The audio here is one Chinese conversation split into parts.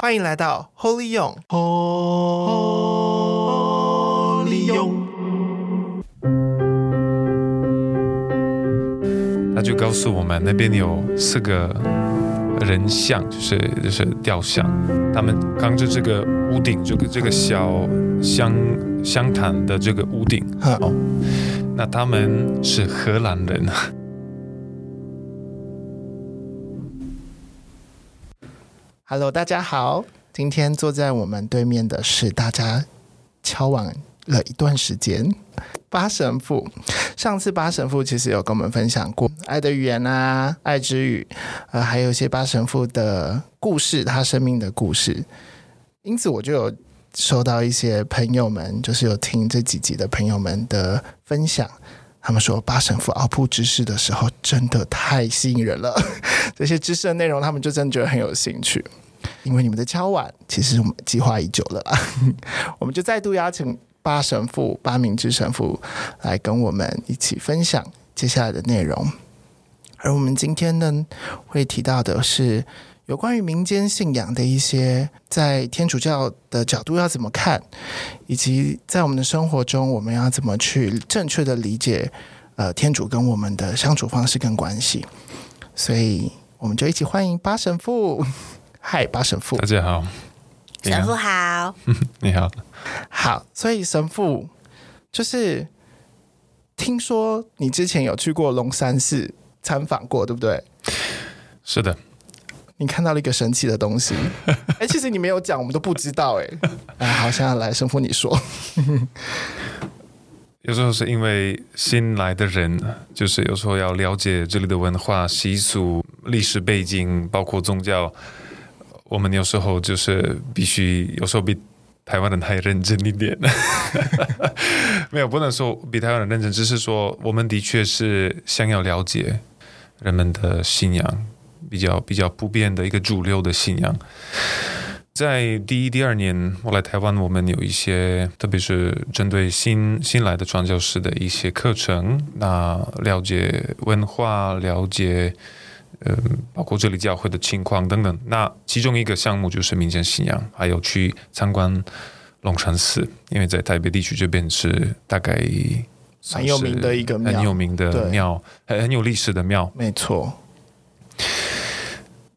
欢迎来到 Holy 用，Holy 用。他就告诉我们，那边有四个人像，就是就是雕像，他们扛着这个屋顶，这个这个小香香坛的这个屋顶。哦，那他们是荷兰人。Hello，大家好。今天坐在我们对面的是大家敲碗了一段时间，八神父。上次八神父其实有跟我们分享过《爱的语言》啊，《爱之语》，呃，还有一些八神父的故事，他生命的故事。因此，我就有收到一些朋友们，就是有听这几集的朋友们的分享。他们说八神父奥普知识的时候真的太吸引人了，这些知识的内容他们就真的觉得很有兴趣。因为你们的敲碗，其实我们计划已久了啦，我们就再度邀请八神父、八明志神父来跟我们一起分享接下来的内容。而我们今天呢，会提到的是有关于民间信仰的一些，在天主教的角度要怎么看，以及在我们的生活中我们要怎么去正确的理解，呃，天主跟我们的相处方式跟关系。所以，我们就一起欢迎八神父。嗨，八神父，大家好。神父好，你好。好，所以神父就是听说你之前有去过龙山寺参访过，对不对？是的。你看到了一个神奇的东西。哎、欸，其实你没有讲，我们都不知道。哎，哎，好，现在来神父你说。有时候是因为新来的人，就是有时候要了解这里的文化习俗、历史背景，包括宗教。我们有时候就是必须，有时候比台湾人还认真一点。没有，不能说比台湾人认真，只是说我们的确是想要了解人们的信仰，比较比较普遍的一个主流的信仰。在第一、第二年我来台湾，我们有一些，特别是针对新新来的传教士的一些课程，那了解文化，了解。嗯，包括这里教会的情况等等。那其中一个项目就是民间信仰，还有去参观龙山寺，因为在台北地区这边是大概很有名的一个，很有名的庙，很很有历史的庙。没错。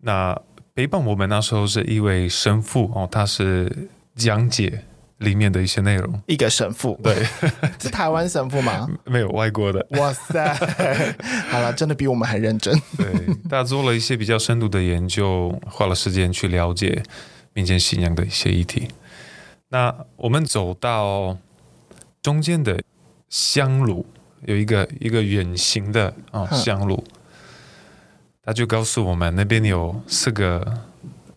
那陪伴我们那时候是一位神父哦，他是讲解。里面的一些内容，一个神父，对，是台湾神父吗？没有，外国的。哇塞，好了，真的比我们还认真。对，他做了一些比较深度的研究，花了时间去了解民间信仰的一些议题。那我们走到中间的香炉，有一个一个圆形的啊、哦、香炉，他就告诉我们那边有四个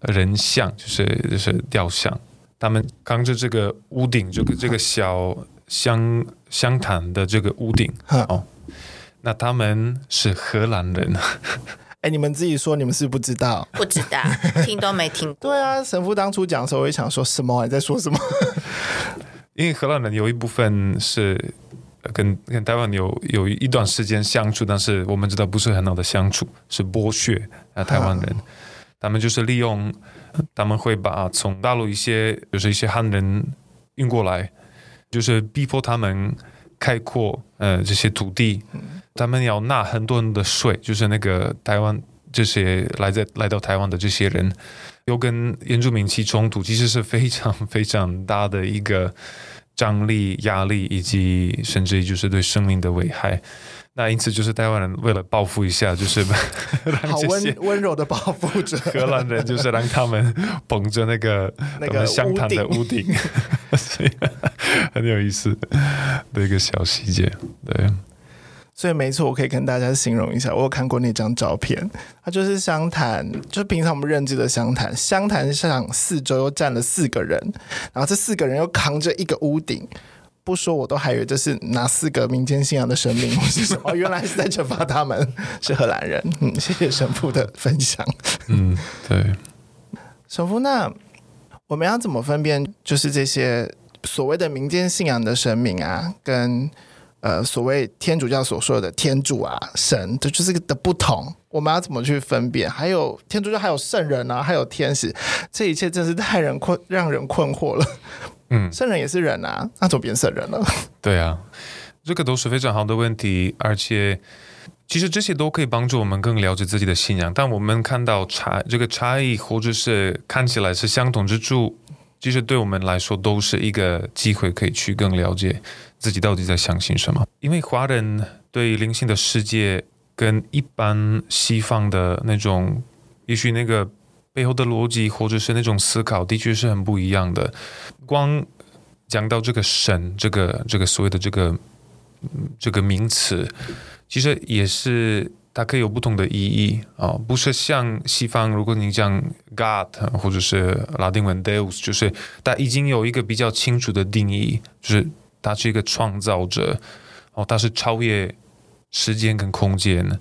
人像，就是就是雕像。他们扛着这个屋顶，这个这个小香香坛的这个屋顶哦，那他们是荷兰人。哎，你们自己说，你们是不知道？不知道，听都没听过。对啊，神父当初讲的时候，我也想说什么？你在说什么？因为荷兰人有一部分是跟跟台湾有有一段时间相处，但是我们知道不是很好的相处，是剥削啊，台湾人，他们就是利用。他们会把从大陆一些就是一些汉人运过来，就是逼迫他们开阔呃这些土地，他们要纳很多人的税，就是那个台湾这些来在来到台湾的这些人，又跟原住民起冲突，其实是非常非常大的一个张力压力，以及甚至于就是对生命的危害。那因此就是台湾人为了报复一下，就是 好温温柔的报复者。荷兰人就是让他们捧着那个 那个香坛的屋顶，所以 很有意思的一个小细节。对，所以没错，我可以跟大家形容一下，我有看过那张照片，它就是湘潭，就是平常我们认知的湘潭，湘潭上四周又站了四个人，然后这四个人又扛着一个屋顶。不说我都还以为这是哪四个民间信仰的神明，或是什么？原来是在惩罚他们，是荷兰人。嗯，谢谢神父的分享。嗯，对。神父，那我们要怎么分辨，就是这些所谓的民间信仰的神明啊，跟呃所谓天主教所说的天主啊神，这就是个的不同。我们要怎么去分辨？还有天主教还有圣人啊，还有天使，这一切真是太人困让人困惑了。嗯，圣人也是人啊，那怎么变圣人了？对啊，这个都是非常好的问题，而且其实这些都可以帮助我们更了解自己的信仰。但我们看到差这个差异，或者是看起来是相同之处，其实对我们来说都是一个机会，可以去更了解自己到底在相信什么。因为华人对灵性的世界跟一般西方的那种，也许那个。背后的逻辑或者是那种思考，的确是很不一样的。光讲到这个神，这个这个所谓的这个这个名词，其实也是它可以有不同的意义啊，不是像西方，如果你讲 God 或者是拉丁文 Deus，就是它已经有一个比较清楚的定义，就是它是一个创造者哦，他是超越时间跟空间。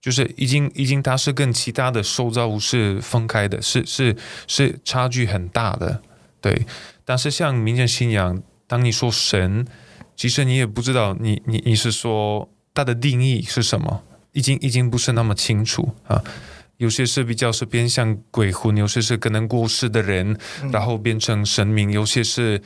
就是已经已经，他是跟其他的受造物是分开的，是是是差距很大的，对。但是像民间信仰，当你说神，其实你也不知道你，你你你是说它的定义是什么，已经已经不是那么清楚啊。有些是比较是偏向鬼魂，有些是可能过世的人，然后变成神明，有些是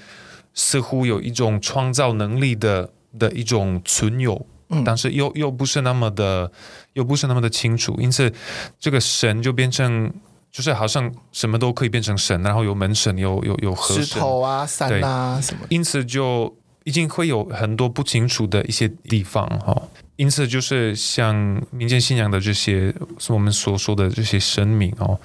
似乎有一种创造能力的的一种存有。但是又又不是那么的，又不是那么的清楚，因此这个神就变成，就是好像什么都可以变成神，然后有门神，有有有河神，石头啊、山啊什么，因此就已经会有很多不清楚的一些地方哈。因此就是像民间信仰的这些，我们所说的这些神明哦，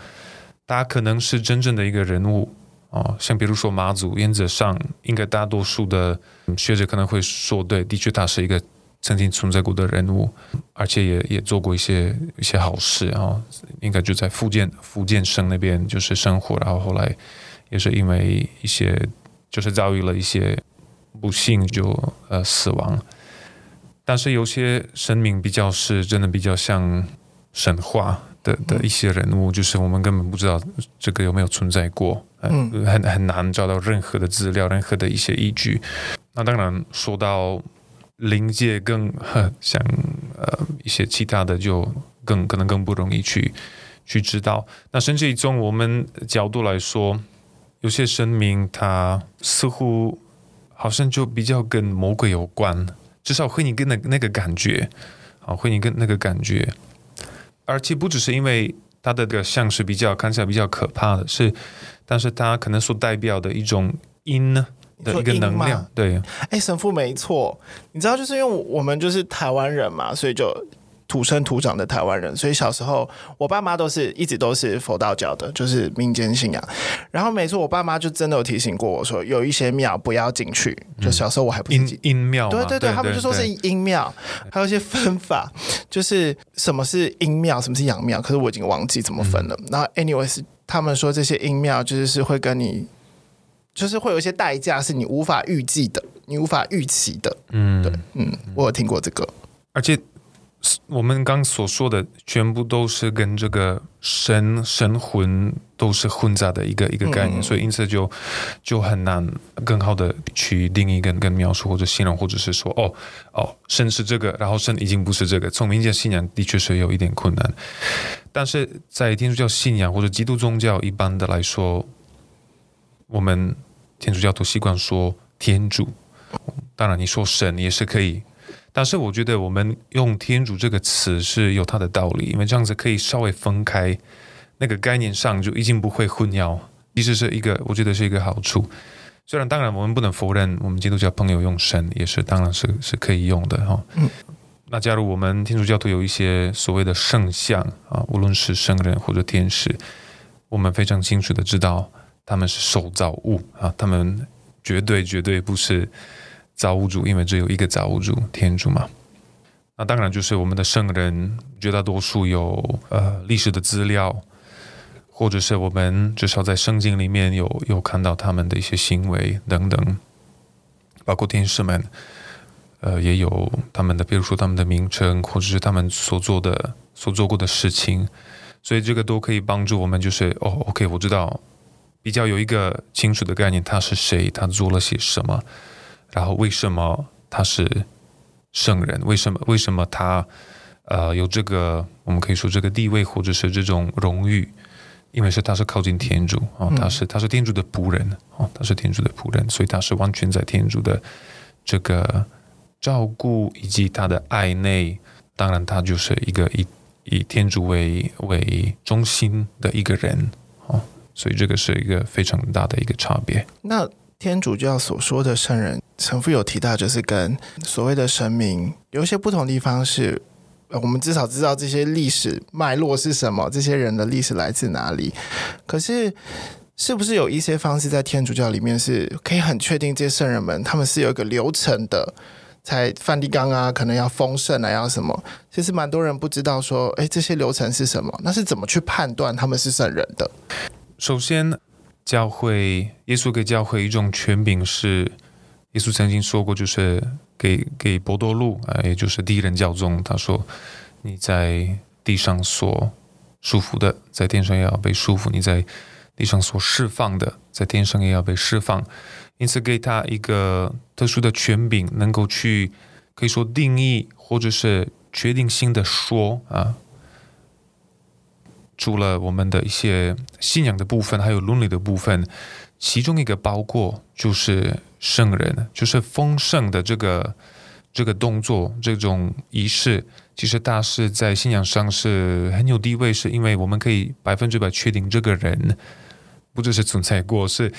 大家可能是真正的一个人物哦，像比如说马祖，原则上应该大多数的学者可能会说，对，的确他是一个。曾经存在过的人物，而且也也做过一些一些好事啊，应该就在福建福建省那边就是生活，然后后来也是因为一些就是遭遇了一些不幸就呃死亡。但是有些神明比较是真的比较像神话的的一些人物，就是我们根本不知道这个有没有存在过，嗯，很很难找到任何的资料，任何的一些依据。那当然说到。临界更像呃一些其他的就更可能更不容易去去知道。那甚至于从我们角度来说，有些神明它似乎好像就比较跟魔鬼有关，至少会你跟那那个感觉啊，会你跟那个感觉。而且不只是因为他的这个像是比较看起来比较可怕的是，但是它可能所代表的一种阴呢。的一个能量，对，哎，神父没错，你知道，就是因为我们就是台湾人嘛，所以就土生土长的台湾人，所以小时候我爸妈都是一直都是佛道教的，就是民间信仰。然后每次，我爸妈就真的有提醒过我说，有一些庙不要进去。就小时候我还不是阴阴庙，对对对，他们就说是阴庙，还有一些分法，就是什么是阴庙，什么是阳庙，可是我已经忘记怎么分了。嗯、然后，anyways，他们说这些阴庙就是是会跟你。就是会有一些代价是你无法预计的，你无法预期的。嗯，对，嗯，我有听过这个。而且我们刚所说的全部都是跟这个神神魂都是混杂的一个一个概念，嗯、所以因此就就很难更好的去定义跟跟描述或者形容，或者是说哦哦神是这个，然后神已经不是这个。从民间信仰的确是有一点困难，但是在天主教信仰或者基督宗教一般的来说，我们。天主教徒习惯说天主，当然你说神也是可以，但是我觉得我们用天主这个词是有它的道理，因为这样子可以稍微分开，那个概念上就已经不会混淆，其实是一个我觉得是一个好处。虽然当然我们不能否认，我们基督教朋友用神也是当然是是可以用的哈。嗯，那假如我们天主教徒有一些所谓的圣像啊，无论是圣人或者天使，我们非常清楚的知道。他们是受造物啊，他们绝对绝对不是造物主，因为只有一个造物主，天主嘛。那当然就是我们的圣人，绝大多数有呃历史的资料，或者是我们至少在圣经里面有有看到他们的一些行为等等，包括天使们，呃，也有他们的，比如说他们的名称，或者是他们所做的所做过的事情，所以这个都可以帮助我们，就是哦，OK，我知道。比较有一个清楚的概念，他是谁？他做了些什么？然后为什么他是圣人，为什么？为什么他呃有这个我们可以说这个地位或者是这种荣誉？因为是他是靠近天主哦，他是他是天主的仆人哦，他是天主的仆人，所以他是完全在天主的这个照顾以及他的爱内。当然，他就是一个以以天主为为中心的一个人哦，所以这个是一个非常大的一个差别。那天主教所说的圣人，神父有提到，就是跟所谓的神明有一些不同地方是，我们至少知道这些历史脉络是什么，这些人的历史来自哪里。可是，是不是有一些方式在天主教里面是可以很确定这些圣人们他们是有一个流程的？才梵蒂冈啊，可能要封圣啊，要什么？其实蛮多人不知道说，哎，这些流程是什么？那是怎么去判断他们是圣人的？首先，教会耶稣给教会一种权柄，是耶稣曾经说过，就是给给伯多禄啊，也就是第一任教宗，他说：“你在地上所束缚的，在天上也要被束缚；你在地上所释放的，在天上也要被释放。”因此，给他一个特殊的权柄，能够去可以说定义或者是决定性的说啊，除了我们的一些信仰的部分，还有伦理的部分，其中一个包括就是圣人，就是丰盛的这个这个动作，这种仪式，其实大师在信仰上是很有地位，是因为我们可以百分之百确定这个人。不只是存在过，是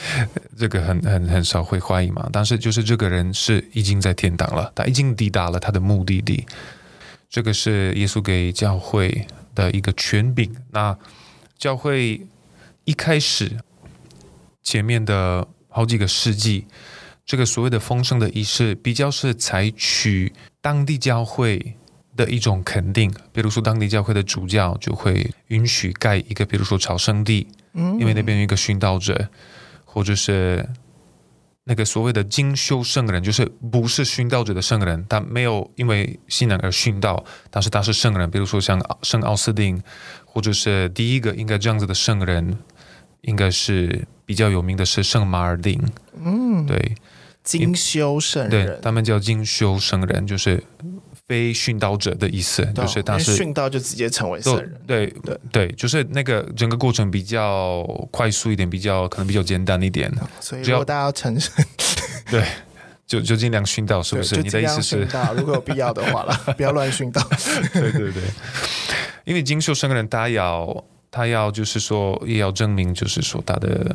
这个很很很少会怀疑嘛。但是就是这个人是已经在天堂了，他已经抵达了他的目的地。这个是耶稣给教会的一个权柄。那教会一开始前面的好几个世纪，这个所谓的丰盛的仪式，比较是采取当地教会的一种肯定。比如说，当地教会的主教就会允许盖一个，比如说朝圣地。嗯因为那边有一个殉道者，或者是那个所谓的精修圣人，就是不是殉道者的圣人，他没有因为信仰而殉道，但是他是圣人。比如说像圣奥斯定，或者是第一个应该这样子的圣人，应该是比较有名的是圣马尔定。嗯，对，精修圣人，对，他们叫精修圣人，就是。非殉道者的意思，就是他是殉道就直接成为圣人，对对对，就是那个整个过程比较快速一点，比较可能比较简单一点。所以如果大家要成圣，对，就就尽量殉道，是不是？你的意思是，如果有必要的话了，不要乱殉道。对对对，因为精修圣人，他要他要就是说，也要证明，就是说他的，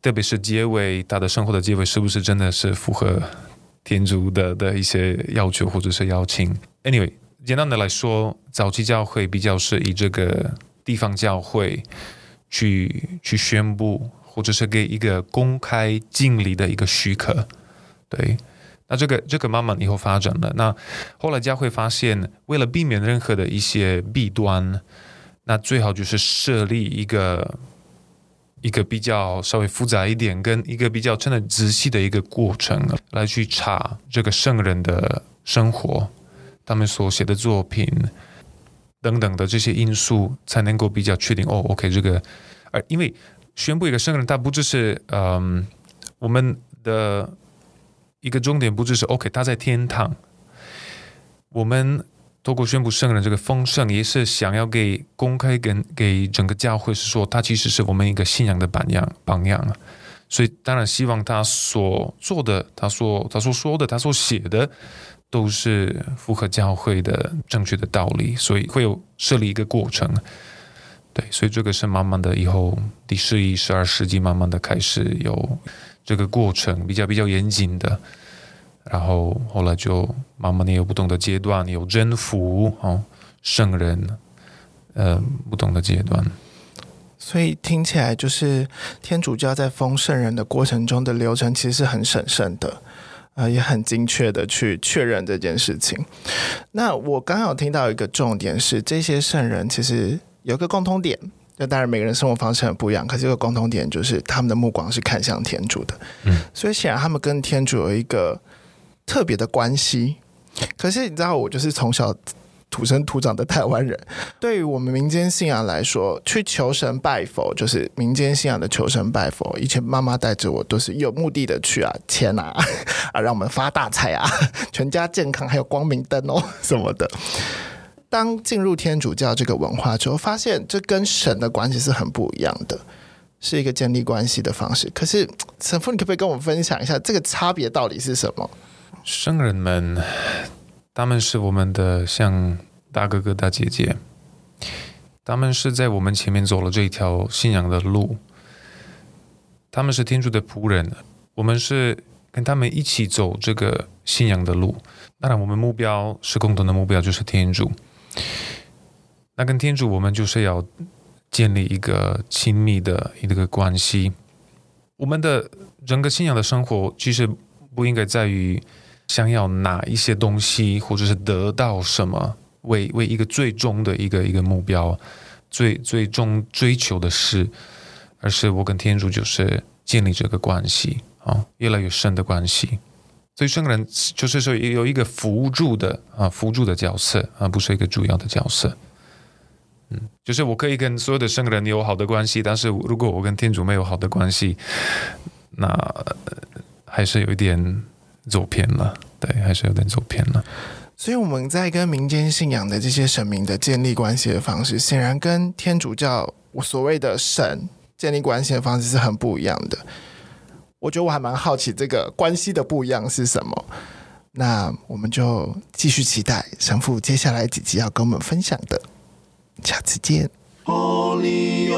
特别是结尾，他的生活的结尾是不是真的是符合。天主的的一些要求或者是邀请，anyway，简单的来说，早期教会比较是以这个地方教会去去宣布，或者是给一个公开敬礼的一个许可。对，那这个这个慢慢以后发展了。那后来教会发现，为了避免任何的一些弊端，那最好就是设立一个。一个比较稍微复杂一点，跟一个比较真的仔细的一个过程来去查这个圣人的生活，他们所写的作品等等的这些因素，才能够比较确定哦。OK，这个，而因为宣布一个圣人，他不只是嗯，我们的一个重点不只是 OK，他在天堂，我们。透过宣布圣人这个丰盛，也是想要给公开跟给整个教会是说，他其实是我们一个信仰的榜样榜样啊。所以当然希望他所做的，他所他所说的，他所写的，都是符合教会的正确的道理。所以会有设立一个过程，对，所以这个是慢慢的以后第十一、十二世纪慢慢的开始有这个过程，比较比较严谨的。然后后来就慢慢的有不同的阶段，有征服哦，圣人，呃，不同的阶段。所以听起来就是天主教在封圣人的过程中的流程，其实是很审慎的，呃，也很精确的去确认这件事情。那我刚好听到一个重点是，这些圣人其实有个共通点，那当然每个人生活方式很不一样，可是有个共通点就是他们的目光是看向天主的。嗯，所以显然他们跟天主有一个。特别的关系，可是你知道，我就是从小土生土长的台湾人，对于我们民间信仰来说，去求神拜佛就是民间信仰的求神拜佛。以前妈妈带着我都是有目的的去啊，钱啊，啊，让我们发大财啊，全家健康，还有光明灯哦 什么的。当进入天主教这个文化之后，发现这跟神的关系是很不一样的，是一个建立关系的方式。可是神父，你可不可以跟我们分享一下这个差别到底是什么？圣人们。他们是我们的像大哥哥大姐姐，他们是在我们前面走了这一条信仰的路，他们是天主的仆人，我们是跟他们一起走这个信仰的路。当然，我们目标是共同的目标，就是天主。那跟天主，我们就是要建立一个亲密的一个关系。我们的整个信仰的生活，其实不应该在于。想要拿一些东西，或者是得到什么，为为一个最终的一个一个目标，最最终追求的事，而是我跟天主就是建立这个关系啊，越来越深的关系。所以圣人就是说有一个辅助的啊，辅助的角色啊，不是一个主要的角色。嗯，就是我可以跟所有的圣人有好的关系，但是如果我跟天主没有好的关系，那还是有一点。走偏了，对，还是有点走偏了。所以我们在跟民间信仰的这些神明的建立关系的方式，显然跟天主教我所谓的神建立关系的方式是很不一样的。我觉得我还蛮好奇这个关系的不一样是什么。那我们就继续期待神父接下来几集要跟我们分享的。下次见。Holy